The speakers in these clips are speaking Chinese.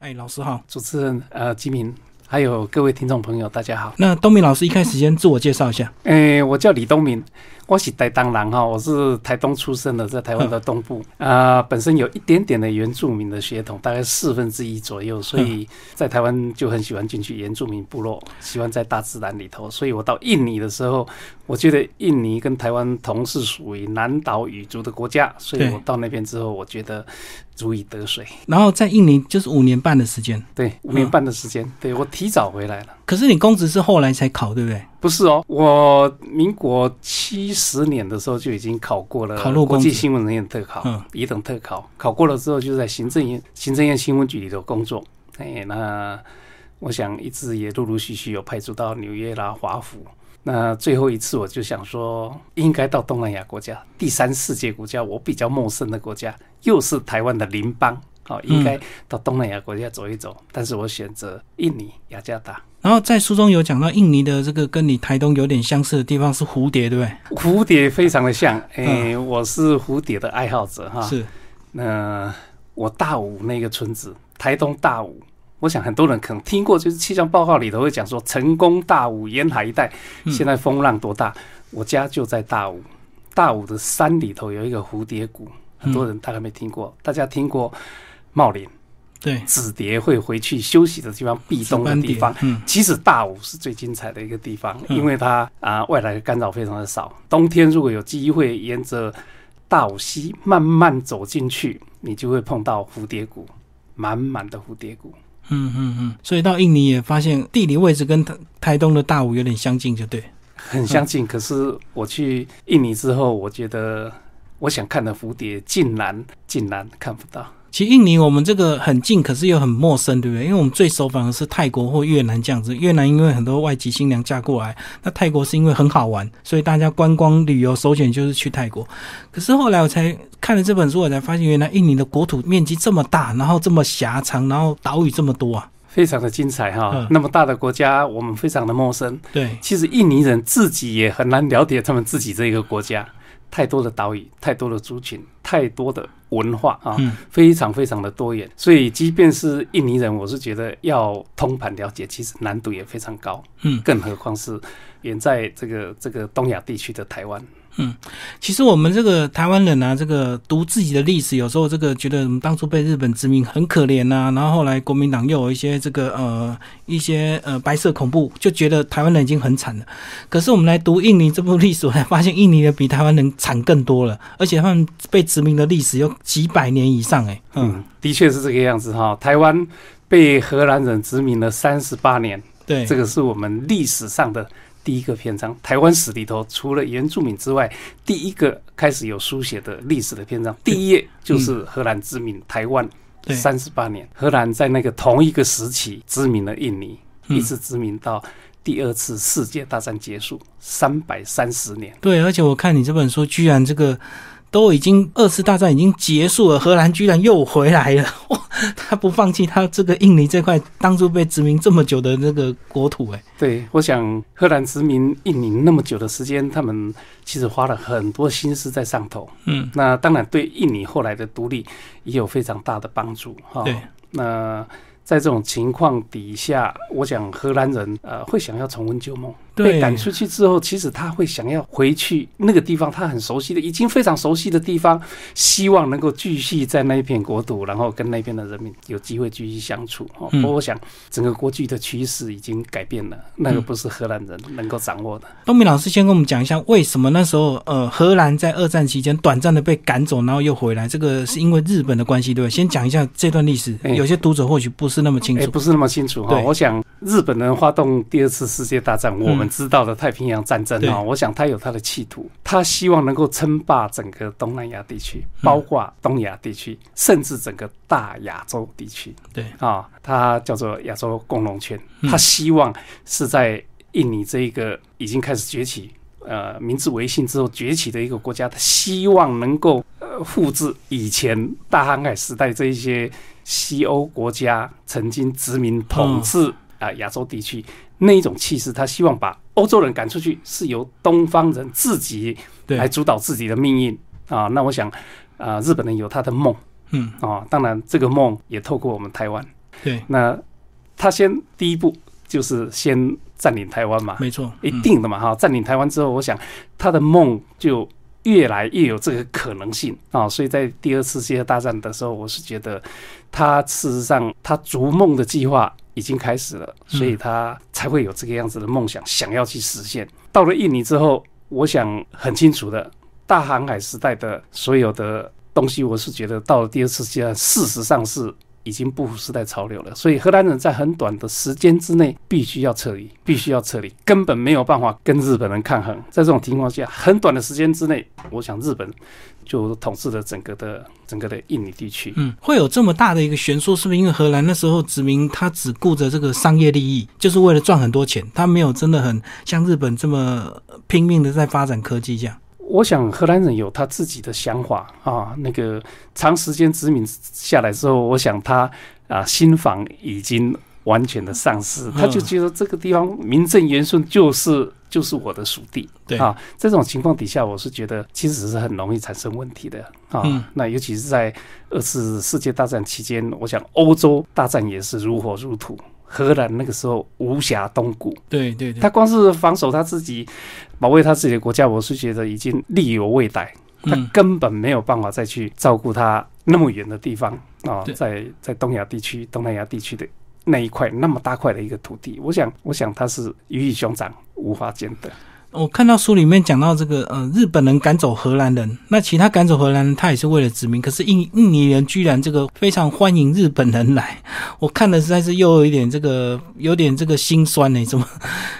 哎，老师好，主持人呃，吉明，还有各位听众朋友，大家好。那东明老师一开始先自我介绍一下。哎，我叫李东明，我是台东人哈，我是台东出生的，在台湾的东部啊，本身有一点点的原住民的血统，大概四分之一左右，所以在台湾就很喜欢进去原住民部落，喜欢在大自然里头。所以我到印尼的时候，我觉得印尼跟台湾同是属于南岛语族的国家，所以我到那边之后，我觉得。如鱼得水，然后在印尼就是五年半的时间，对，五年半的时间，对我提早回来了。可是你公职是后来才考，对不对？不是哦，我民国七十年的时候就已经考过了，考入国际新闻人员特考，嗯，一等特考，考过了之后就在行政院行政院新闻局里头工作。哎，那我想一直也陆陆续续有派驻到纽约啦、华府。那最后一次，我就想说，应该到东南亚国家、第三世界国家，我比较陌生的国家，又是台湾的邻邦，好，应该到东南亚国家走一走。但是我选择印尼雅加达。然后在书中有讲到，印尼的这个跟你台东有点相似的地方是蝴蝶，对不对？蝴蝶非常的像，哎，我是蝴蝶的爱好者哈。是。那我大武那个村子，台东大武。我想很多人可能听过，就是气象报告里头会讲说，成功大武沿海一带现在风浪多大。我家就在大武，大武的山里头有一个蝴蝶谷，很多人大概没听过。大家听过茂林，对，紫蝶会回去休息的地方，避冬的地方。嗯，其实大武是最精彩的一个地方，因为它啊外来的干扰非常的少。冬天如果有机会沿着大武溪慢慢走进去，你就会碰到蝴蝶谷，满满的蝴蝶谷。嗯嗯嗯，所以到印尼也发现地理位置跟台台东的大武有点相近，就对，很相近。可是我去印尼之后，我觉得我想看的蝴蝶，竟然竟然看不到。其实印尼我们这个很近，可是又很陌生，对不对？因为我们最熟反而是泰国或越南这样子。越南因为很多外籍新娘嫁过来，那泰国是因为很好玩，所以大家观光旅游首选就是去泰国。可是后来我才看了这本书，我才发现原来印尼的国土面积这么大，然后这么狭长，然后岛屿这么多啊，非常的精彩哈。那么大的国家，我们非常的陌生。对，其实印尼人自己也很难了解他们自己这个国家。太多的岛屿，太多的族群，太多的文化啊，非常非常的多元。所以，即便是印尼人，我是觉得要通盘了解，其实难度也非常高。嗯，更何况是远在这个这个东亚地区的台湾。嗯，其实我们这个台湾人啊，这个读自己的历史，有时候这个觉得我们当初被日本殖民很可怜呐，然后后来国民党又有一些这个呃一些呃白色恐怖，就觉得台湾人已经很惨了。可是我们来读印尼这部历史，我才发现印尼的比台湾人惨更多了，而且他们被殖民的历史有几百年以上。哎，嗯，的确是这个样子哈。台湾被荷兰人殖民了三十八年，对，这个是我们历史上的。第一个篇章，台湾史里头，除了原住民之外，第一个开始有书写的历史的篇章，第一页就是荷兰殖民台湾三十八年。荷兰在那个同一个时期殖民了印尼，一直殖民到第二次世界大战结束，三百三十年。对，而且我看你这本书，居然这个。都已经二次大战已经结束了，荷兰居然又回来了！哇，他不放弃他这个印尼这块当初被殖民这么久的那个国土，哎，对，我想荷兰殖民印尼那么久的时间，他们其实花了很多心思在上头。嗯，那当然对印尼后来的独立也有非常大的帮助。哈，对，那。在这种情况底下，我想荷兰人呃会想要重温旧梦。被赶出去之后，其实他会想要回去那个地方，他很熟悉的，已经非常熟悉的地方，希望能够继续在那一片国土，然后跟那边的人民有机会继续相处。哦，我想整个国际的趋势已经改变了，那个不是荷兰人能够掌握的。东明老师先跟我们讲一下，为什么那时候呃荷兰在二战期间短暂的被赶走，然后又回来，这个是因为日本的关系，对吧？先讲一下这段历史，有些读者或许不是那么清楚，不是那么清楚哈。我想日本人发动第二次世界大战，我们知道的太平洋战争啊，我想他有他的企图，他希望能够称霸整个东南亚地区，包括东亚地区，甚至整个大亚洲地区。对啊，他叫做亚洲共荣圈，他希望是在印尼这一个已经开始崛起，呃，明治维新之后崛起的一个国家，他希望能够呃复制以前大航海时代这一些。西欧国家曾经殖民统治啊亚洲地区那一种气势，他希望把欧洲人赶出去，是由东方人自己来主导自己的命运啊。那我想啊，日本人有他的梦，嗯啊，当然这个梦也透过我们台湾。对，那他先第一步就是先占领台湾嘛，没错，一定的嘛哈。占领台湾之后，我想他的梦就越来越有这个可能性啊。所以在第二次世界大战的时候，我是觉得他事实上他逐梦的计划已经开始了，所以他才会有这个样子的梦想，想要去实现。到了印尼之后，我想很清楚的，大航海时代的所有的东西，我是觉得到了第二次世界事实上是。已经不符时代潮流了，所以荷兰人在很短的时间之内必须要撤离，必须要撤离，根本没有办法跟日本人抗衡。在这种情况下，很短的时间之内，我想日本就统治了整个的整个的印尼地区。嗯，会有这么大的一个悬殊，是不是因为荷兰那时候殖民，他只顾着这个商业利益，就是为了赚很多钱，他没有真的很像日本这么拼命的在发展科技这样。我想荷兰人有他自己的想法啊，那个长时间殖民下来之后，我想他啊心房已经完全的丧失，他就觉得这个地方名正言顺就是就是我的属地，对啊，这种情况底下，我是觉得其实是很容易产生问题的啊。那尤其是在二次世界大战期间，我想欧洲大战也是如火如荼。荷兰那个时候无暇东顾，对对对，他光是防守他自己，保卫他自己的国家，我是觉得已经力有未逮，他根本没有办法再去照顾他那么远的地方啊，在在东亚地区、东南亚地区的那一块那么大块的一个土地，我想，我想他是鱼与熊掌无法兼得。我看到书里面讲到这个，呃，日本人赶走荷兰人，那其他赶走荷兰人，他也是为了殖民。可是印印尼人居然这个非常欢迎日本人来，我看的实在是又有一点这个有点这个心酸呢。怎么，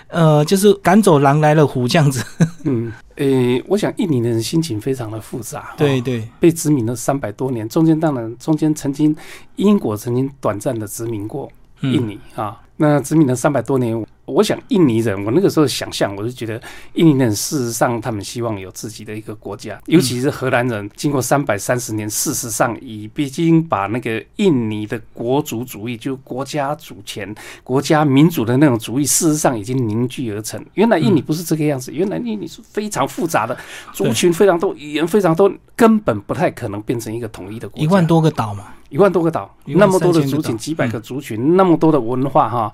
呃，就是赶走狼来了虎这样子。嗯，诶，我想印尼人心情非常的复杂。对对，被殖民了三百多年，中间当然中间曾经英国曾经短暂的殖民过印尼啊。那殖民了三百多年。我想印尼人，我那个时候想象，我就觉得印尼人事实上他们希望有自己的一个国家，尤其是荷兰人，经过三百三十年，事实上已经把那个印尼的国族主义，就国家主权、国家民主的那种主义，事实上已经凝聚而成。原来印尼不是这个样子，原来印尼是非常复杂的族群，非常多语言，非常多，根本不太可能变成一个统一的国家。一万多个岛嘛，一万多个岛，那么多的族群，几百个族群，那么多的文化，哈。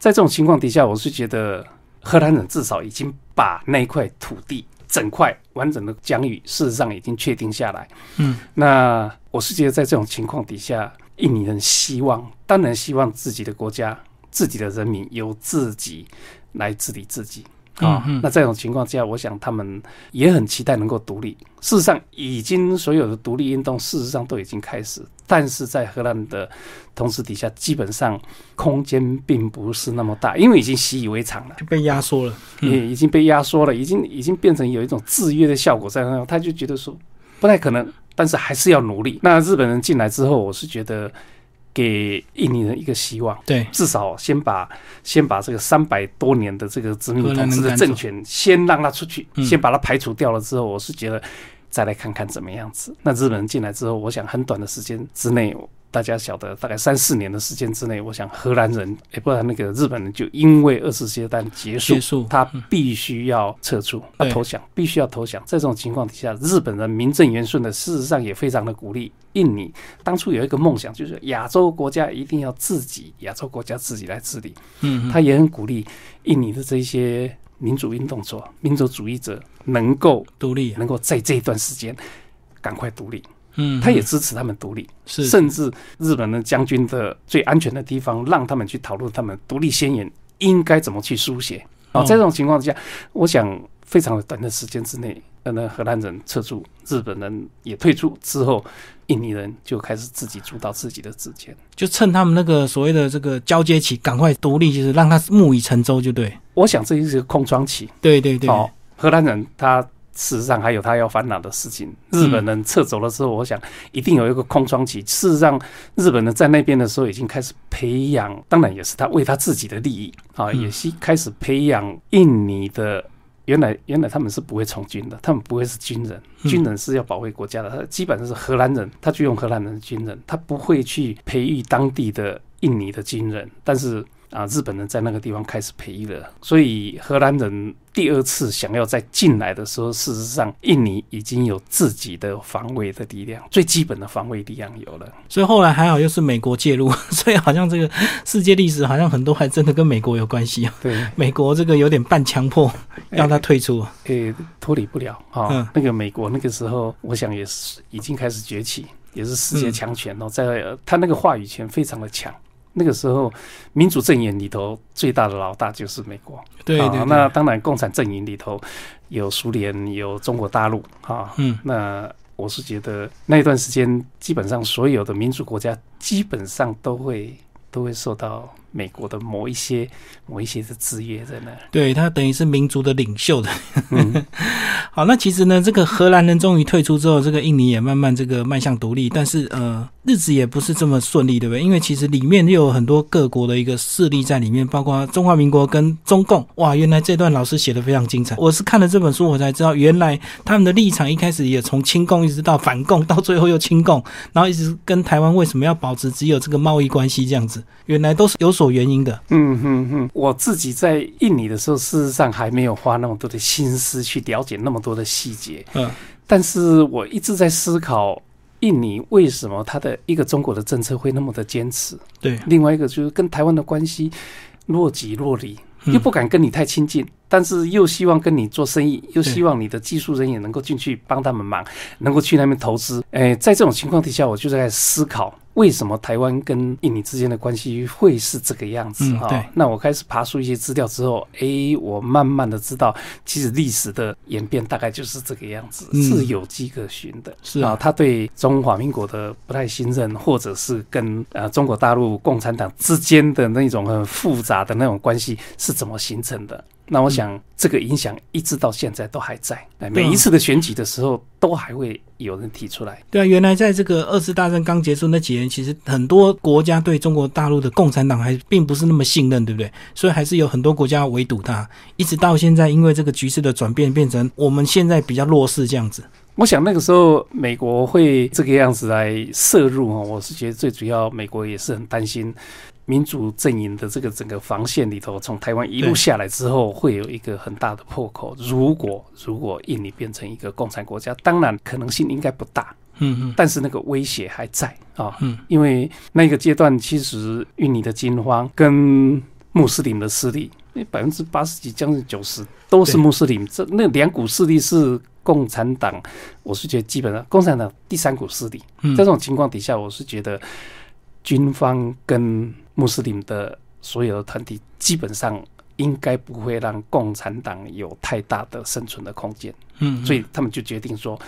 在这种情况底下，我是觉得荷兰人至少已经把那块土地整块完整的疆域，事实上已经确定下来。嗯，那我是觉得在这种情况底下，印尼人希望，当然希望自己的国家、自己的人民由自己来治理自己。啊，那这种情况下，我想他们也很期待能够独立。事实上，已经所有的独立运动，事实上都已经开始，但是在荷兰的同时底下，基本上空间并不是那么大，因为已经习以为常了，就被压缩了，也已经被压缩了，已经已经变成有一种制约的效果在那，他就觉得说不太可能，但是还是要努力。那日本人进来之后，我是觉得。给印尼人一个希望，对，至少先把先把这个三百多年的这个殖民统治的政权先让他出去，先把它排除掉了之后，我是觉得再来看看怎么样子。那日本人进来之后，我想很短的时间之内。大家晓得，大概三四年的时间之内，我想荷兰人，哎，不然那个日本人就因为二次世界大战结束，他必须要撤出，要投降，必须要投降。在这种情况底下，日本人名正言顺的，事实上也非常的鼓励印尼。当初有一个梦想，就是亚洲国家一定要自己，亚洲国家自己来治理。嗯，他也很鼓励印尼的这些民主运动者、民族主义者能够独立，能够在这一段时间赶快独立。嗯，他也支持他们独立，是。甚至日本的将军的最安全的地方，让他们去讨论他们独立宣言应该怎么去书写。啊，在这种情况之下，我想非常的短的时间之内，那荷兰人撤出，日本人也退出之后，印尼人就开始自己主导自己的自权，就趁他们那个所谓的这个交接期，赶快独立，就是让他木已成舟，就对。我想这就是一个空窗期。对对对。哦，荷兰人他。事实上还有他要烦恼的事情。日本人撤走了之后，我想一定有一个空窗期。事实上，日本人在那边的时候已经开始培养，当然也是他为他自己的利益啊，也是开始培养印尼的。原来原来他们是不会从军的，他们不会是军人，军人是要保卫国家的。他基本上是荷兰人，他就用荷兰人的军人，他不会去培育当地的印尼的军人。但是啊，日本人在那个地方开始培育了，所以荷兰人第二次想要再进来的时候，事实上印尼已经有自己的防卫的力量，最基本的防卫力量有了。所以后来还好，又是美国介入，所以好像这个世界历史好像很多还真的跟美国有关系啊。对，美国这个有点半强迫让他退出，诶，脱离不了啊。嗯那个美国那个时候，我想也是已经开始崛起，也是世界强权哦，在呃他那个话语权非常的强。那个时候，民主阵营里头最大的老大就是美国。啊对对对，那当然，共产阵营里头有苏联，有中国大陆啊。嗯那我是觉得那一段时间，基本上所有的民主国家基本上都会都会受到美国的某一些某一些的制约在那。对他等于是民族的领袖的。嗯，好，那其实呢，这个荷兰人终于退出之后，这个印尼也慢慢这个迈向独立，但是呃，日子也不是这么顺利，对不对？因为其实里面又有很多各国的一个势力在里面，包括中华民国跟中共。哇，原来这段老师写的非常精彩。我是看了这本书，我才知道原来他们的立场一开始也从亲共一直到反共，到最后又亲共，然后一直跟台湾为什么要保持只有这个贸易关系这样子，原来都是有所原因的。嗯哼哼，我自己在印尼的时候，事实上还没有花那么多的心思去了解那么多的细节。嗯但是我一直在思考，印尼为什么它的一个中国的政策会那么的坚持？对，另外一个就是跟台湾的关系若即若离，嗯又不敢跟你太亲近，但是又希望跟你做生意，又希望你的技术人员能够进去帮他们忙，能够去那边投资。诶，在这种情况底下，我就在思考。为什么台湾跟印尼之间的关系会是这个样子哈、嗯那我开始爬出一些资料之后，诶，我慢慢的知道，其实历史的演变大概就是这个样子，嗯是有迹可循的。是啊啊，他对中华民国的不太信任，或者是跟呃中国大陆共产党之间的那种很复杂的那种关系是怎么形成的？那我想这个影响一直到现在都还在，每一次的选举的时候都还会有人提出来。对啊，原来在这个二次大战刚结束那几年，其实很多国家对中国大陆的共产党还并不是那么信任，对不对？所以还是有很多国家围堵它，一直到现在，因为这个局势的转变，变成我们现在比较弱势这样子。我想那个时候美国会这个样子来摄入哦，我是觉得最主要美国也是很担心民主阵营的这个整个防线里头，从台湾一路下来之后，会有一个很大的破口。如果如果印尼变成一个共产国家，当然可能性应该不大，嗯嗯，但是那个威胁还在啊。嗯，因为那个阶段其实印尼的惊慌跟穆斯林的势力，那百分之八十几将近九十都是穆斯林，这那两股势力是共产党，我是觉得基本上共产党第三股势力。嗯在这种情况底下，我是觉得军方跟穆斯林的所有的团体基本上。应该不会让共产党有太大的生存的空间，嗯，所以他们就决定说，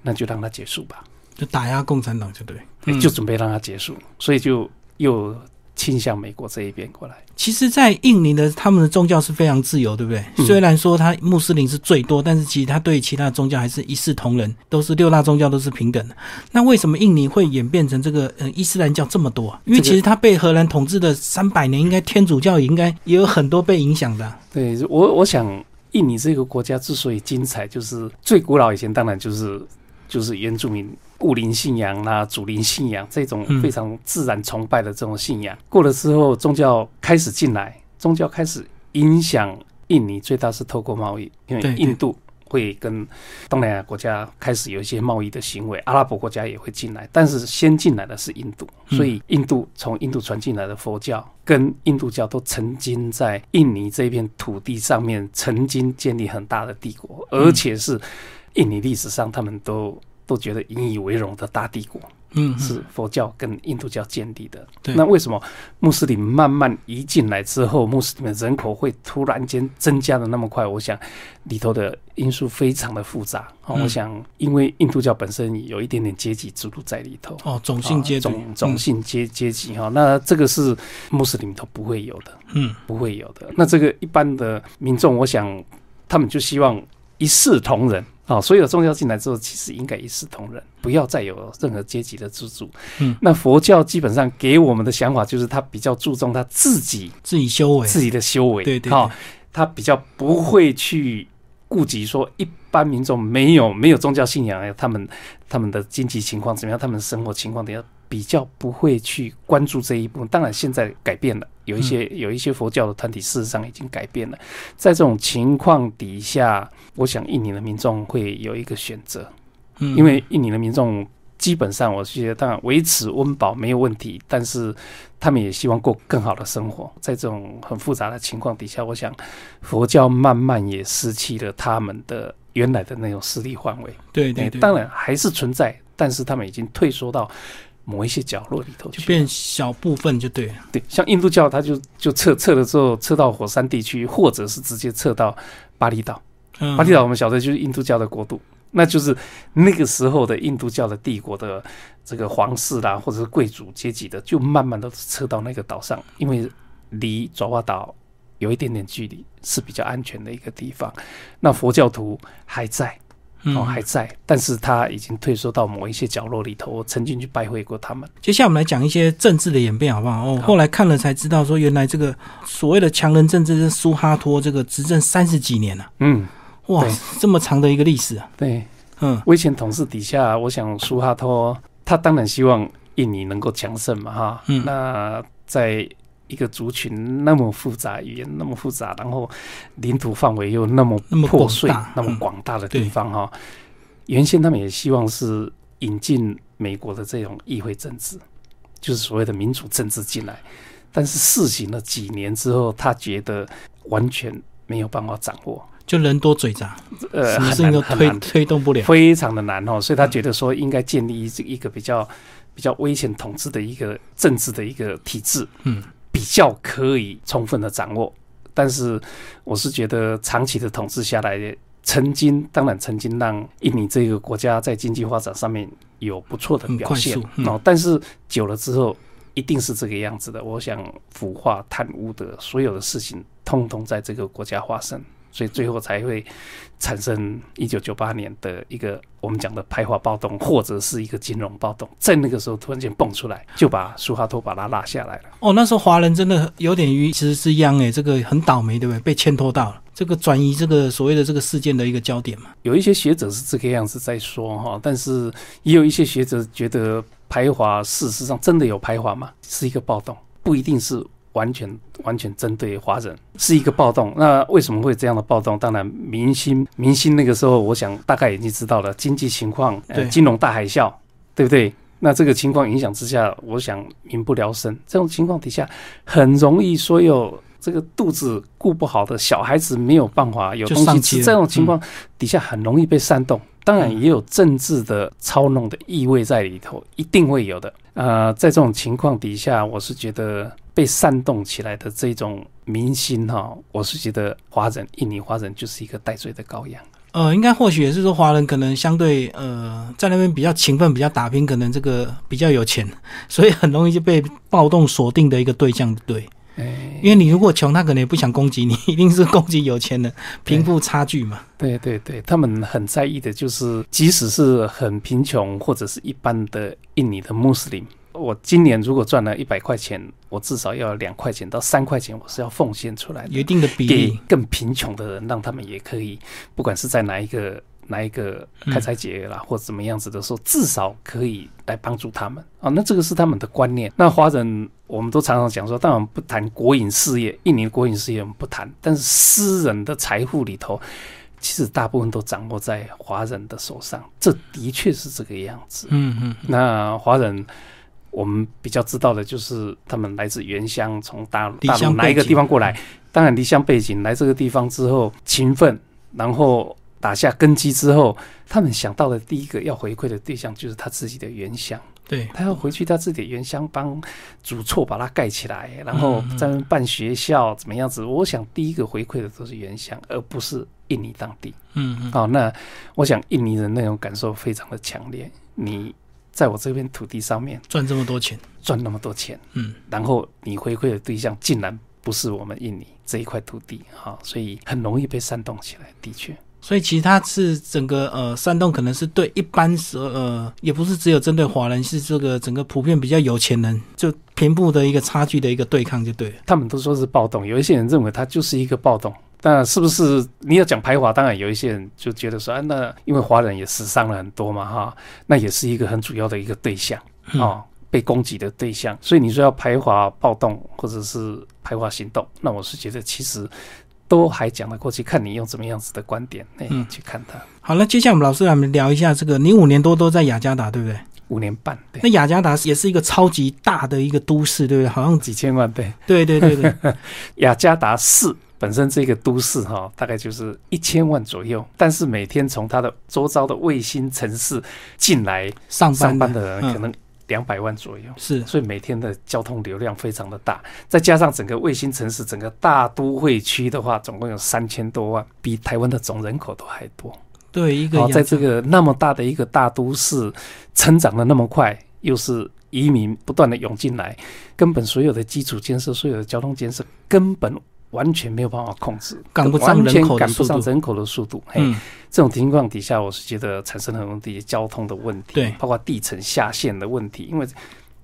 那就让它结束吧。就打压共产党，就对。嗯就准备让它结束，所以就又倾向美国这一边过来。其实，在印尼的他们的宗教是非常自由，对不对？嗯虽然说他穆斯林是最多，但是其实他对其他宗教还是一视同仁，都是六大宗教都是平等的。那为什么印尼会演变成这个呃伊斯兰教这么多啊？因为其实他被荷兰统治的三百年，应该天主教也应该也有很多被影响的啊、对我，我想印尼这个国家之所以精彩，就是最古老以前当然就是就是原住民物灵信仰啦、祖灵信仰这种嗯非常自然崇拜的这种信仰。过了之后，宗教开始进来，宗教开始影响印尼，最大是透过贸易，因为印度。会跟东南亚国家开始有一些贸易的行为，阿拉伯国家也会进来，但是先进来的是印度，嗯所以印度从印度传进来的佛教跟印度教都曾经在印尼这片土地上面曾经建立很大的帝国，而且是印尼历史上他们都都觉得引以为荣的大帝国，嗯，嗯是佛教跟印度教建立的。对那为什么穆斯林慢慢移进来之后，穆斯林的人口会突然间增加的那么快？我想里头的因素非常的复杂。哦嗯我想因为印度教本身有一点点阶级制度在里头。哦，种姓阶级，啊种种姓阶阶级哈，那这个是穆斯林都不会有的，嗯，不会有的。那这个一般的民众，我想他们就希望一视同仁啊。所有宗教进来之后，其实应该一视同仁，不要再有任何阶级的资助。嗯，那佛教基本上给我们的想法就是，他比较注重他自己自己修为，自己的修为，对对哈对，他比较不会去顾及说一般民众没有没有宗教信仰，他们他们的经济情况怎么样，他们生活情况怎样，比较不会去关注这一部分。当然，现在改变了，有一些有一些佛教的团体事实上已经改变了。在这种情况底下，我想印尼的民众会有一个选择，嗯因为印尼的民众基本上，我觉得当然维持温饱没有问题，但是他们也希望过更好的生活。在这种很复杂的情况底下，我想佛教慢慢也失去了他们的原来的那种势力范围。哎对对对，当然还是存在，但是他们已经退缩到某一些角落里头去。就变小部分就对了。对，像印度教，它就就撤撤了之后，撤到火山地区，或者是直接撤到巴厘岛。嗯，巴厘岛我们晓得就是印度教的国度，那就是那个时候的印度教的帝国的这个皇室啦，或者是贵族阶级的，就慢慢的撤到那个岛上，因为离爪哇岛有一点点距离，是比较安全的一个地方。那佛教徒还在。嗯哦，还在，但是他已经退缩到某一些角落里头。我曾经去拜会过他们。接下来我们来讲一些政治的演变，好不好？哦，后来看了才知道，说原来这个所谓的强人政治是苏哈托这个执政三十几年了、嗯，哇对，这么长的一个历史啊！对，嗯威权统治底下，我想苏哈托他当然希望印尼能够强盛嘛，哈。嗯那在一个族群那么复杂，语言那么复杂，然后领土范围又那么破碎、那么嗯广大的地方哈、原先他们也希望是引进美国的这种议会政治，就是所谓的民主政治进来，但是试行了几年之后，他觉得完全没有办法掌握，就人多嘴杂，呃，什么很事情都推推动不了。非常的难哦，所以他觉得说应该建立一一个比较比较威权统治的一个政治的一个体制，嗯，比较可以充分的掌握。但是我是觉得长期的统治下来，曾经当然曾经让印尼这个国家在经济发展上面有不错的表现快速嗯，但是久了之后。一定是这个样子的。我想腐化、贪污的所有的事情，通通在这个国家发生，所以最后才会产生一九九八年的一个我们讲的排华暴动，或者是一个金融暴动，在那个时候突然间蹦出来，就把苏哈托把他拉下来了。哦，那时候华人真的有点鱼其实是殃哎，这个很倒霉，对不对？被牵拖到了，这个转移这个所谓的这个事件的一个焦点嘛。有一些学者是这个样子在说哈，但是也有一些学者觉得排华事实上真的有排华吗？是一个暴动，不一定是完全完全针对华人，是一个暴动。那为什么会这样的暴动？当然，明星明星那个时候，我想大概已经知道了经济情况，呃，对金融大海啸，对不对？那这个情况影响之下，我想民不聊生。这种情况底下，很容易所有这个肚子顾不好的小孩子没有办法有东西吃，这种情况底下很容易被煽动。当然也有政治的操弄的意味在里头，一定会有的。呃，在这种情况底下，我是觉得被煽动起来的这种民心哈，我是觉得华人印尼华人就是一个戴罪的羔羊。呃，应该或许也是说华人可能相对呃在那边比较勤奋、比较打拼，可能这个比较有钱，所以很容易就被暴动锁定的一个对象，对。哎，因为你如果穷，他可能也不想攻击你，一定是攻击有钱人，贫富差距嘛。对对对，他们很在意的就是，即使是很贫穷或者是一般的印尼的穆斯林，我今年如果赚了一百块钱，我至少要两块钱到三块钱，我是要奉献出来的，有一定的比给例。更贫穷的人，让他们也可以，不管是在哪一个哪一个开斋节啦，或者怎么样子的时候，至少可以来帮助他们啊。那这个是他们的观念。那华人我们都常常讲说，当然不谈国营事业，印尼的国营事业我们不谈，但是私人的财富里头。其实大部分都掌握在华人的手上，这的确是这个样子。嗯嗯，那华人，我们比较知道的就是他们来自原乡，从大陆大陆哪一个地方过来，当然离乡背景来这个地方之后勤奋，然后打下根基之后，他们想到的第一个要回馈的对象就是他自己的原乡，对，他要回去他自己的原乡帮主厝把它盖起来，然后嗯嗯在那办学校怎么样子？我想第一个回馈的都是原乡，而不是印尼当地。嗯嗯，好、那我想印尼人那种感受非常的强烈。你在我这片土地上面赚这么多钱，赚那么多钱，嗯，然后你回馈的对象竟然不是我们印尼这一块土地，哈、所以很容易被煽动起来。的确，所以其实它是整个呃煽动，可能是对一般是呃，也不是只有针对华人，是这个整个普遍比较有钱人，就贫富的一个差距的一个对抗，就对了。他们都说是暴动，有一些人认为它就是一个暴动。那是不是你要讲排华？当然有一些人就觉得说，啊，那因为华人也死伤了很多嘛，哈，那也是一个很主要的一个对象啊哦。被攻击的对象。所以你说要排华暴动或者是排华行动，那我是觉得其实都还讲得过去，看你用怎么样子的观点哎、嗯去看它。好，了接下来我们老师来我们聊一下这个，你五年多都在雅加达，对不对？五年半，对那，雅加达也是一个超级大的一个都市，对不对？好像几千万对。对对对对，雅加达市本身这个都市哈、大概就是一千万左右，但是每天从它的周遭的卫星城市进来上班上班的人嗯可能两百万左右。是所以每天的交通流量非常的大，再加上整个卫星城市、整个大都会区的话，总共有三千多万，比台湾的总人口都还多。对一个好，在这个那么大的一个大都市，成长的那么快，又是移民不断的涌进来，根本所有的基础建设、所有的交通建设，根本完全没有办法控制，赶不上人口的赶不速度上人口的速度。嘿，嗯这种情况底下，我是觉得产生了很多的交通的问题，对包括地层下陷的问题，因为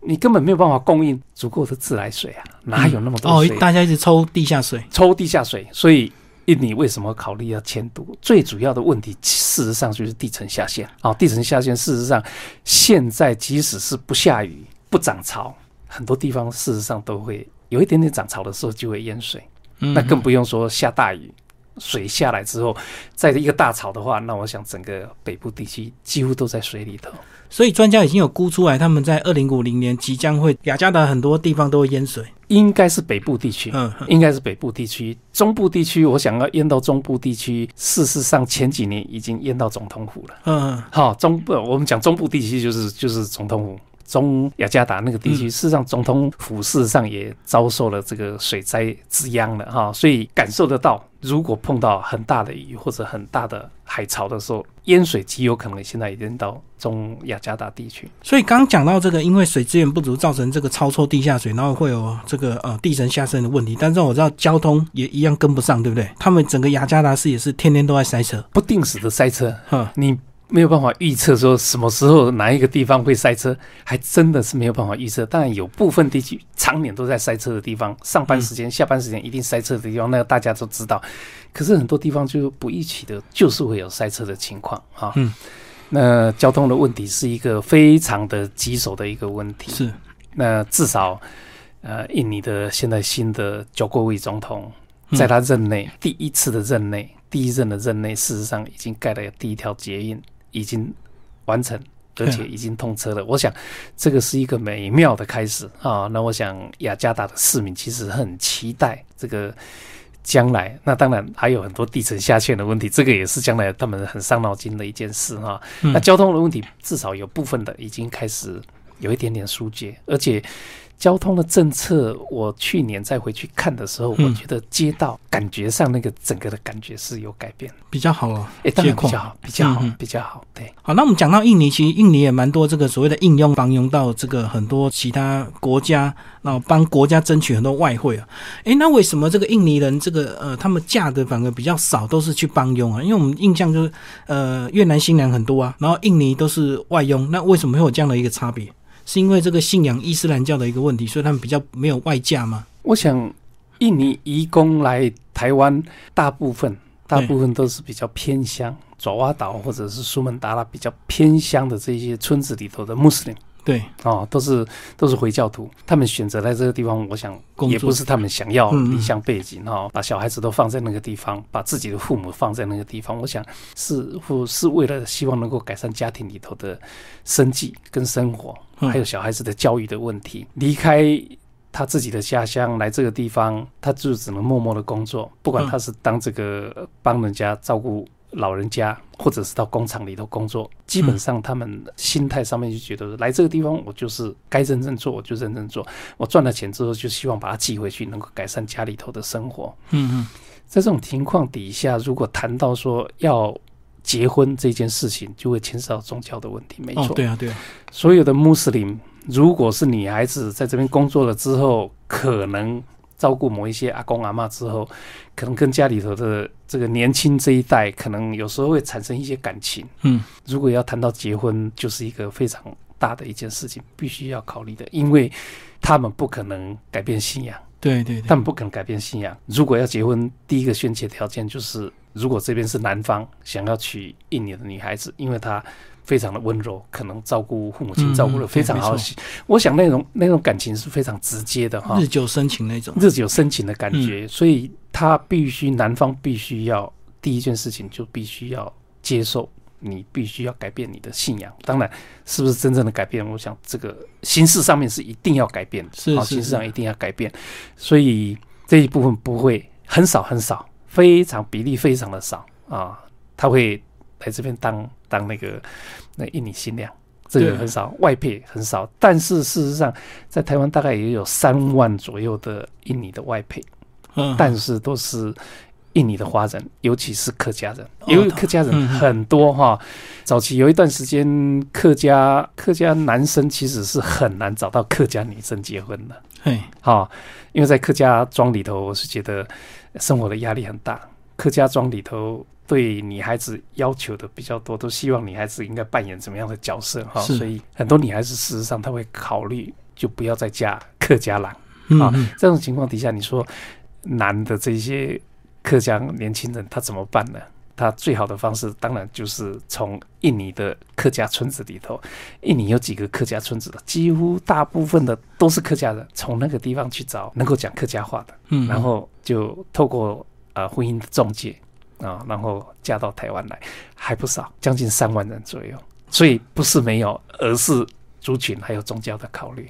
你根本没有办法供应足够的自来水啊，哪有那么多哦水？，大家一直抽地下水，抽地下水，所以印尼为什么考虑要迁都？最主要的问题，事实上就是地层下陷。啊、地层下陷，事实上现在即使是不下雨、不涨潮，很多地方事实上都会有一点点涨潮的时候就会淹水。嗯那更不用说下大雨，水下来之后，在一个大潮的话，那我想整个北部地区几乎都在水里头。所以专家已经有估出来，他们在二零五零年即将会雅加达很多地方都会淹水。应该是北部地区，嗯，应该是北部地区，中部地区，我想要淹到中部地区，事实上前几年已经淹到总统府了。嗯，好，中部我们讲中部地区就是就是总统府。中雅加达那个地区，嗯事实上总统府事实上也遭受了这个水灾之殃了哈，所以感受得到，如果碰到很大的雨或者很大的海潮的时候，淹水极有可能现在已经到中雅加达地区。所以刚刚讲到这个，因为水资源不足造成这个超抽地下水，然后会有这个呃地层下陷的问题。但是我知道交通也一样跟不上，对不对？他们整个雅加达市也是天天都在塞车。不定时的塞车，哈，你没有办法预测说什么时候哪一个地方会塞车，还真的是没有办法预测。当然有部分地区常年都在塞车的地方，上班时间、下班时间一定塞车的地方，那个大家都知道。可是很多地方就不一起的，就是会有塞车的情况啊。嗯，那交通的问题是一个非常的棘手的一个问题。是，那至少，呃，印尼的现在新的九国位总统，嗯在他任内、第一次的任内，第一任的任内，事实上已经盖了第一条捷运，已经完成。而且已经通车了，我想这个是一个美妙的开始啊。那我想雅加达的市民其实很期待这个将来。那当然还有很多地层下陷的问题，这个也是将来他们很伤脑筋的一件事哈。嗯那交通的问题，至少有部分的已经开始有一点点疏解，而且交通的政策，我去年再回去看的时候，嗯我觉得街道感觉上那个整个的感觉是有改变，比较好哦。哎，当然比较好，比较好比较好，对。好，那我们讲到印尼，其实印尼也蛮多这个所谓的应用帮佣到这个很多其他国家，然后帮国家争取很多外汇啊。诶，那为什么这个印尼人这个呃，他们嫁的反而比较少，都是去帮佣啊？因为我们印象就是呃，越南新娘很多啊，然后印尼都是外佣，那为什么会有这样的一个差别？是因为这个信仰伊斯兰教的一个问题，所以他们比较没有外嫁吗？我想，印尼移工来台湾，大部分大部分都是比较偏乡，爪哇岛或者是苏门答腊比较偏乡的这些村子里头的穆斯林。对，哦，都是都是回教徒，他们选择在这个地方，我想也不是他们想要嗯嗯。理想背景哈、哦，把小孩子都放在那个地方，把自己的父母放在那个地方，我想是或是为了希望能够改善家庭里头的生计跟生活，嗯还有小孩子的教育的问题，离开。他自己的家乡来这个地方，他就只能默默的工作，不管嗯他是当这个帮人家照顾老人家，或者是到工厂里头工作，基本上他们心态上面就觉得来这个地方，我就是该认真做，我就认真做。我赚了钱之后，就希望把它寄回去，能够改善家里头的生活。嗯嗯，在这种情况底下，如果谈到说要结婚这件事情，就会牵涉到宗教的问题。没错，，哦对啊，对啊，所有的穆斯林，如果是女孩子在这边工作了之后，可能照顾某一些阿公阿嬷之后，可能跟家里头的这个年轻这一代，可能有时候会产生一些感情。嗯，如果要谈到结婚，就是一个非常大的一件事情，必须要考虑的，因为他们不可能改变信仰。对对对但，不可能改变信仰。如果要结婚，第一个先决条件就是，如果这边是男方想要娶印尼的女孩子，因为他非常的温柔，可能照顾父母亲照顾的嗯非常好。我想那种那种感情是非常直接的哈日，久生情那种。日久生情的感嗯觉，所以他必须男方必须要第一件事情就必须要接受。你必须要改变你的信仰，当然是不是真正的改变？我想这个形式上面是一定要改变的，是是是。好形式上一定要改变，所以这一部分不会很少很少，非常比例非常的少啊，他会来这边当当那个那印尼新娘，这对个很少，外配很少，但是事实上在台湾大概也有三万左右的印尼的外配，嗯，但是都是印尼的华人，尤其是客家人，哦因为客家人很多哈。早期有一段时间，客家客家男生其实是很难找到客家女生结婚的。嘿，哈，因为在客家庄里头，我是觉得生活的压力很大。客家庄里头对女孩子要求的比较多，都希望女孩子应该扮演怎么样的角色哈，所以很多女孩子事实上她会考虑就不要再嫁客家郎。啊这种情况底下，你说男的这些客家年轻人他怎么办呢？他最好的方式当然就是从印尼的客家村子里头，印尼有几个客家村子的，几乎大部分的都是客家人，从那个地方去找能够讲客家话的，嗯，然后就透过呃婚姻的中介啊，然后嫁到台湾来，还不少，将近三万人左右。所以不是没有，而是族群还有宗教的考虑。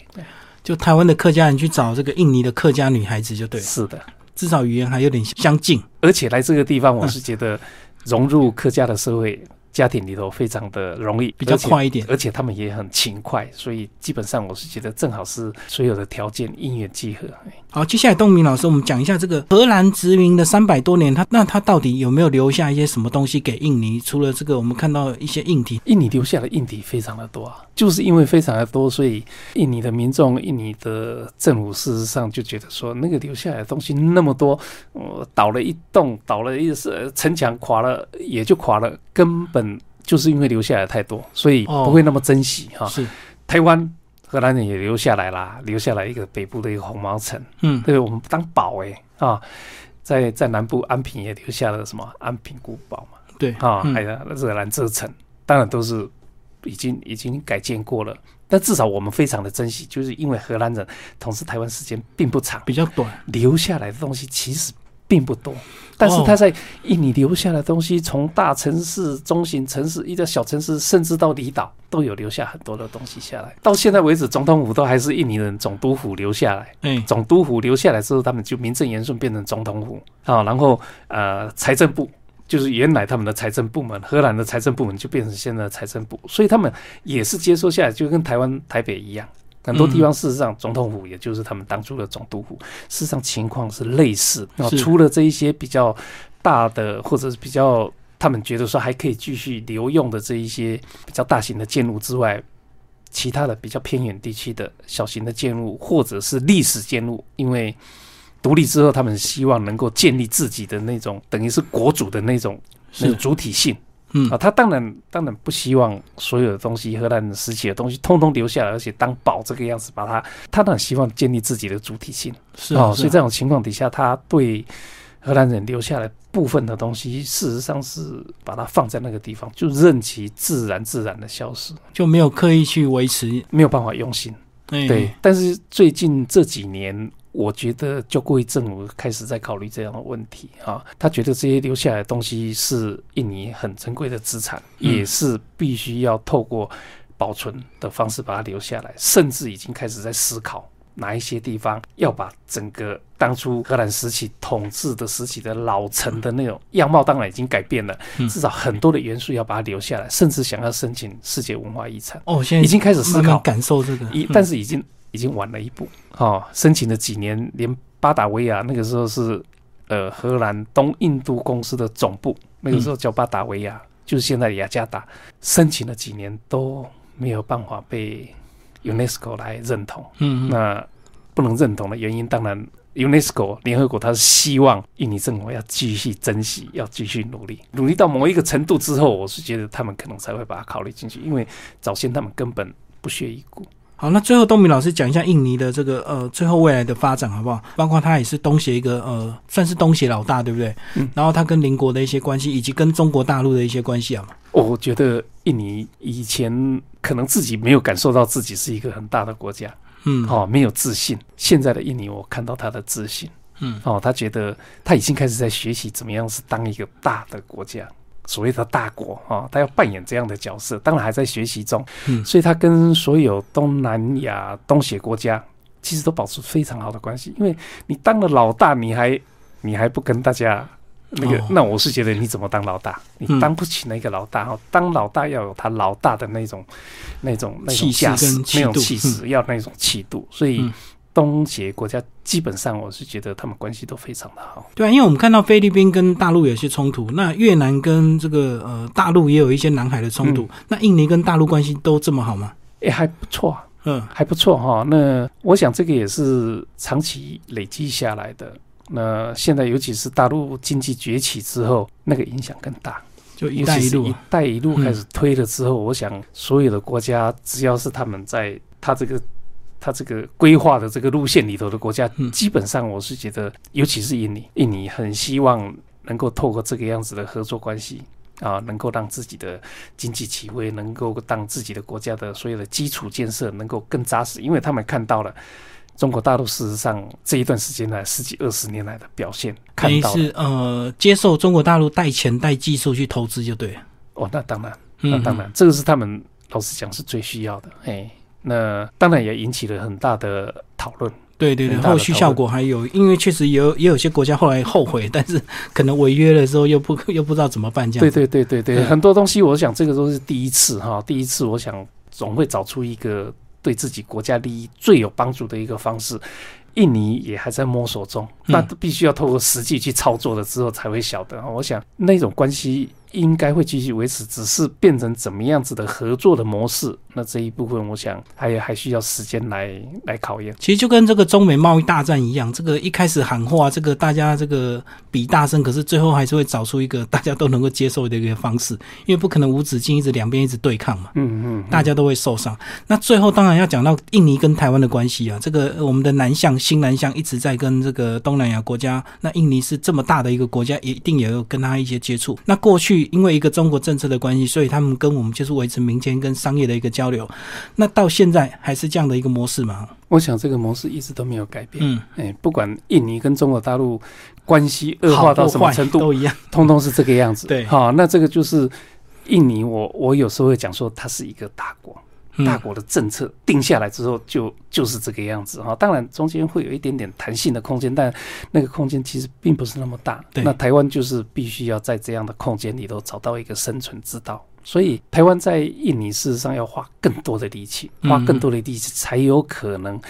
就台湾的客家人去找这个印尼的客家女孩子就对了，是的，至少语言还有点相近。而且来这个地方，我嗯是觉得融入客家的社会家庭里头非常的容易，比较快一点而且他们也很勤快，所以基本上我是觉得正好是所有的条件因缘际合。哎好，接下来东明老师，我们讲一下这个荷兰殖民的三百多年，他那他到底有没有留下一些什么东西给印尼？除了这个，我们看到一些硬体，印尼留下的硬体非常的多啊，就是因为非常的多，所以印尼的民众、印尼的政府事实上就觉得说，那个留下来的东西那么多，呃，倒了一栋，倒了一是城墙垮了也就垮了，根本就是因为留下来太多，所以哦不会那么珍惜哈。是，台湾荷兰人也留下来啦，留下来一个北部的一个红毛城，嗯，对我们当宝哎、啊，在在南部安平也留下了什么安平古堡嘛。对，啊，嗯。还有热兰遮城，当然都是已经已经改建过了，但至少我们非常的珍惜，就是因为荷兰人统治台湾时间并不长，比较短，留下来的东西其实并不多，但是哦他在印尼留下的东西，从大城市、中型城市、一个小城市，甚至到离岛，都有留下很多的东西下来。到现在为止，总统府都还是印尼人总督府留下来。嗯，总督府留下来之后，他们就名正言顺变成总统府啊，然后呃财政部就是原来他们的财政部门，荷兰的财政部门就变成现在的财政部，所以他们也是接收下来，就跟台湾台北一样。很多地方事实上，总统府也就是他们当初的总督府，事实上情况是类似。那除了这一些比较大的，或者是比较他们觉得说还可以继续留用的这一些比较大型的建筑之外，其他的比较偏远地区的小型的建筑，或者是历史建筑，因为独立之后，他们希望能够建立自己的那种等于是国主的那种那是个，主体性嗯啊。他当然当然不希望所有的东西，荷兰时期的东西通通留下来，而且当宝这个样子把它，他当然希望建立自己的主体性。是哦，是所以这种情况底下，他对荷兰人留下来部分的东西，事实上是把它放在那个地方，就任其自然自然的消失，就没有刻意去维持，没有办法用心。哎，对，但是最近这几年，我觉得就贵政府开始在考虑这样的问题啊，他觉得这些留下来的东西是印尼很珍贵的资产，嗯。也是必须要透过保存的方式把它留下来，甚至已经开始在思考。哪一些地方要把整个当初荷兰时期统治的时期的老城的那种样貌，当然已经改变了，嗯。至少很多的元素要把它留下来，甚至想要申请世界文化遗产，哦，现在已经开始思考。感受这个，一嗯。但是已经已经晚了一步。哦，申请了几年，连巴达维亚那个时候是呃荷兰东印度公司的总部，那个时候叫巴达维亚，就是现在的雅加达，申请了几年都没有办法被 UNESCO 来认同。嗯，嗯那不能认同的原因，当然 UNESCO 联合国它是希望印尼政府要继续珍惜，要继续努力，努力到某一个程度之后，我是觉得他们可能才会把它考虑进去，因为早先他们根本不屑一顾。好，那最后东明老师讲一下印尼的这个呃最后未来的发展好不好？包括他也是东协一个呃算是东协老大，对不对？嗯。然后他跟邻国的一些关系，以及跟中国大陆的一些关系，啊？我觉得印尼以前可能自己没有感受到自己是一个很大的国家，嗯，哦，没有自信。现在的印尼，我看到他的自信，嗯，哦，他觉得他已经开始在学习怎么样是当一个大的国家，所谓的大国啊，他要扮演这样的角色，当然还在学习中。嗯所以他跟所有东南亚、东协国家其实都保持非常好的关系，因为你当了老大，你还你还不跟大家。那个哦，那我是觉得你怎么当老大？你嗯当不起那个老大哦。当老大要有他老大的那种、那种、那种气势那种气势，要那种气度。所以嗯东协国家基本上，我是觉得他们关系都非常的好。对啊，因为我们看到菲律宾跟大陆有些冲突，那越南跟这个呃大陆也有一些南海的冲突，嗯那印尼跟大陆关系都这么好吗？哎，还不错啊，嗯还不错哈。那我想这个也是长期累积下来的。那现在尤其是大陆经济崛起之后，那个影响更大。就一带一路一带一路嗯开始推了之后，我想所有的国家，只要是他们在他这个他这个规划的这个路线里头的国家，嗯基本上我是觉得，尤其是印尼，印尼很希望能够透过这个样子的合作关系。啊，能够让自己的经济起飞，能够让自己的国家的所有的基础建设能够更扎实，因为他们看到了中国大陆事实上这一段时间来十几二十年来的表现，看到是呃接受中国大陆带钱带技术去投资就对了。哦，那当然。嗯，那当然，这个是他们老实讲是最需要的。哎，那当然也引起了很大的讨论。对对对，后续效果还有，因为确实也有也有些国家后来后悔，但是可能违约了之后又不 又不知道怎么办这样对子。对对对对，嗯很多东西我想这个都是第一次哈，第一次我想总会找出一个对自己国家利益最有帮助的一个方式。印尼也还在摸索中，嗯那必须要透过实际去操作了之后才会晓得。我想那种关系应该会继续维持，只是变成怎么样子的合作的模式，那这一部分我想还还需要时间来来考验。其实就跟这个中美贸易大战一样，这个一开始喊话，这个大家这个比大声，可是最后还是会找出一个大家都能够接受的一个方式，因为不可能无止境一直两边一直对抗嘛，嗯嗯，嗯大家都会受伤。那最后当然要讲到印尼跟台湾的关系啊，这个呃我们的南向新南向一直在跟这个东南亚国家，那印尼是这么大的一个国家，也一定也有跟他一些接触。那过去因为一个中国政策的关系，所以他们跟我们就是维持民间跟商业的一个交流。那到现在还是这样的一个模式吗？我想这个模式一直都没有改变。嗯，哎，不管印尼跟中国大陆关系恶化到什么程度，都一样。通通是这个样子。对好，那这个就是印尼我。我有时候会讲说，它是一个大国，嗯大国的政策定下来之后就就是这个样子哈。当然中间会有一点点弹性的空间，但那个空间其实并不是那么大。那台湾就是必须要在这样的空间里头找到一个生存之道。所以台湾在印尼事实上要花更多的力气，嗯花更多的力气才有可能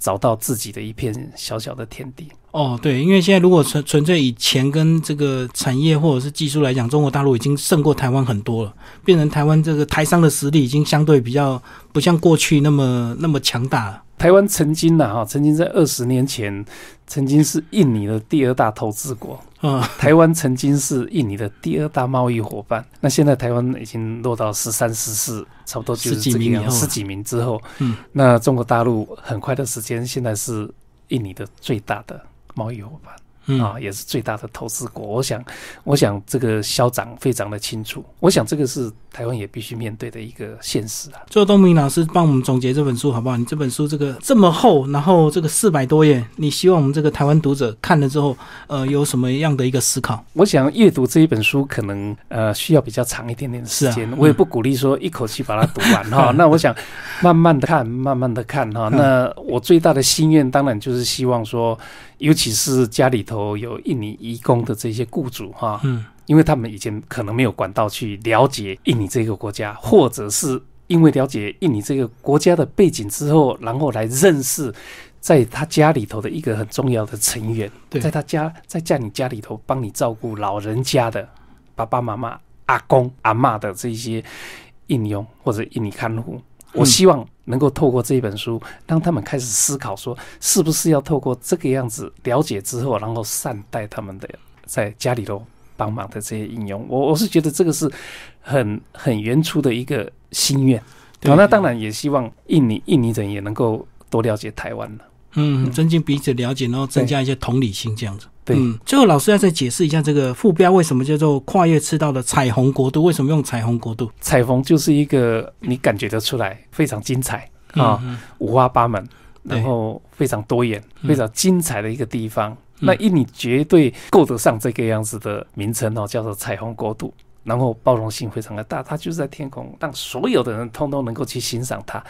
找到自己的一片小小的天地。哦，对，因为现在如果纯纯粹以钱跟这个产业或者是技术来讲，中国大陆已经胜过台湾很多了，变成台湾这个台商的实力已经相对比较不像过去那么那么强大了。台湾曾经呐，哈，曾经在二十年前，曾经是印尼的第二大投资国。啊，台湾曾经是印尼的第二大贸易伙伴。那现在台湾已经落到十三、十四，差不多就是十几这个样，名以后十几名之后，嗯，那中国大陆很快的时间，现在是印尼的最大的贸易伙伴。嗯啊，也是最大的投资国。我想，我想这个校长非常的清楚。我想这个是台湾也必须面对的一个现实啊。最后，东明老师帮我们总结这本书好不好？你这本书这个这么厚，然后这个四百多页，你希望我们这个台湾读者看了之后，呃，有什么样的一个思考？我想阅读这一本书可能呃需要比较长一点点的时间，我也不鼓励说一口气把它读完哈。那我想慢慢的看，慢慢的看哈。嗯那我最大的心愿当然就是希望说，尤其是家里头有印尼移工的这些雇主哈，嗯因为他们以前可能没有管道去了解印尼这个国家，或者是因为了解印尼这个国家的背景之后，然后来认识在他家里头的一个很重要的成员，在他家在家你家里头帮你照顾老人家的爸爸妈妈、阿公阿嬷的这些印佣或者印尼看护。我希望能够透过这一本书，让他们开始思考，说是不是要透过这个样子了解之后，然后善待他们的在家里头帮忙的这些应用。我我是觉得这个是很很原初的一个心愿。对哦，那当然也希望印尼印尼人也能够多了解台湾了。嗯，增进彼此了解，然后增加一些同理心，这样子。对，嗯，最后老师要再解释一下这个副标为什么叫做跨越赤道的彩虹国度？为什么用彩虹国度？彩虹就是一个你感觉得出来非常精彩啊，嗯五花八门，然后非常多元、嗯非常精彩的一个地方。那印尼绝对够得上这个样子的名称哦，叫做彩虹国度。然后包容性非常的大，它就是在天空，让所有的人通通能够去欣赏它。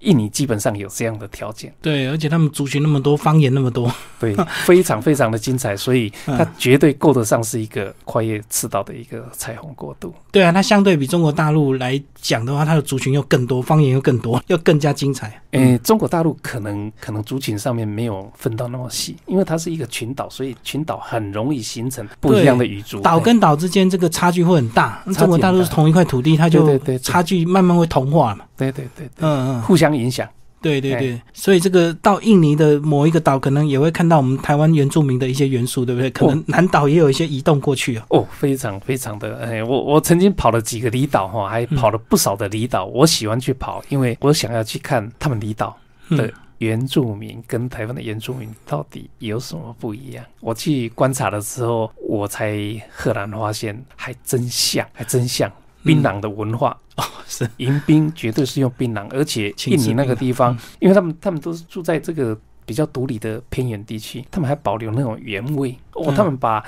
印尼基本上有这样的条件，对，而且他们族群那么多，方言那么多，对，非常非常的精彩，所以它嗯绝对够得上是一个跨越赤道的一个彩虹国度。对啊，它相对比中国大陆来讲的话，它的族群又更多，方言又更多，又更加精彩。诶、中国大陆可能可能族群上面没有分到那么细，因为它是一个群岛，所以群岛很容易形成不一样的语族。岛跟岛之间这个差距会很大。很大中国大陆是同一块土地，它就对对差距慢慢会同化嘛。对对对对，嗯嗯，互相影响。对对对，所以这个到印尼的某一个岛，可能也会看到我们台湾原住民的一些元素，对不对？可能南岛也有一些移动过去哦。哦，非常非常的，哎，我我曾经跑了几个离岛哈，还跑了不少的离岛。我喜欢去跑，因为我想要去看他们离岛的嗯原住民跟台湾的原住民到底有什么不一样。我去观察的时候，我才赫然发现，还真像，还真像槟榔的文化。哦，是。迎宾绝对是用槟榔，而且印尼那个地方嗯，因为他们他们都是住在这个比较独立的偏远地区，他们还保留那种原味。哦嗯，他们把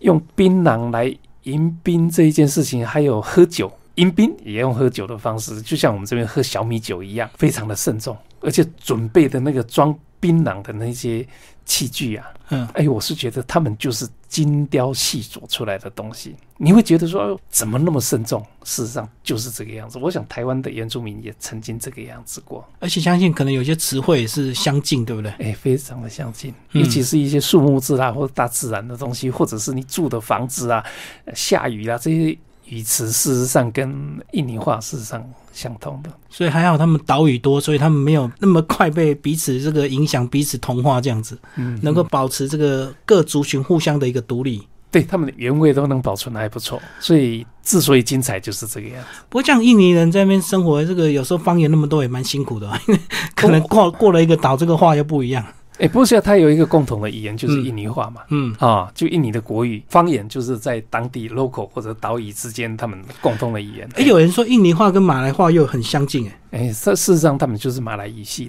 用槟榔来迎宾这一件事情，还有喝酒。迎宾也用喝酒的方式，就像我们这边喝小米酒一样，非常的慎重，而且准备的那个装槟榔的那些器具啊，嗯，哎，我是觉得他们就是精雕细琢出来的东西，你会觉得说，哎呦怎么那么慎重？事实上就是这个样子。我想台湾的原住民也曾经这个样子过，而且相信可能有些词汇也是相近，对不对？哎，非常的相近，嗯尤其是一些树木字啊，或者大自然的东西，或者是你住的房子啊、呃下雨啊这些语词，事实上跟印尼话事实上相通的。所以还好他们岛屿多，所以他们没有那么快被彼此这个影响，彼此同化这样子，嗯，能够保持这个各族群互相的一个独立。对他们的原味都能保存的还不错，所以之所以精彩就是这个样子。不过像印尼人在那边生活，这个有时候方言那么多也蛮辛苦的，因为可能过过了一个岛，这个话又不一样。哎，不是啊，它有一个共同的语言就是印尼话嘛。嗯，啊，就印尼的国语方言，就是在当地 local 或者岛屿之间，他们共同的语言。哎，有人说印尼话跟马来话又很相近，哎，哎，事事实上他们就是马来语系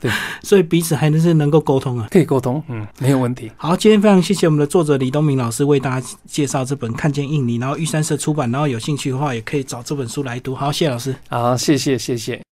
的，所以彼此还能是能够沟通啊。可以沟通，嗯，没有问题。好，今天非常谢谢我们的作者李东明老师为大家介绍这本《看见印尼》，然后玉山社出版，然后有兴趣的话也可以找这本书来读。好，谢谢老师。好，谢谢，谢谢。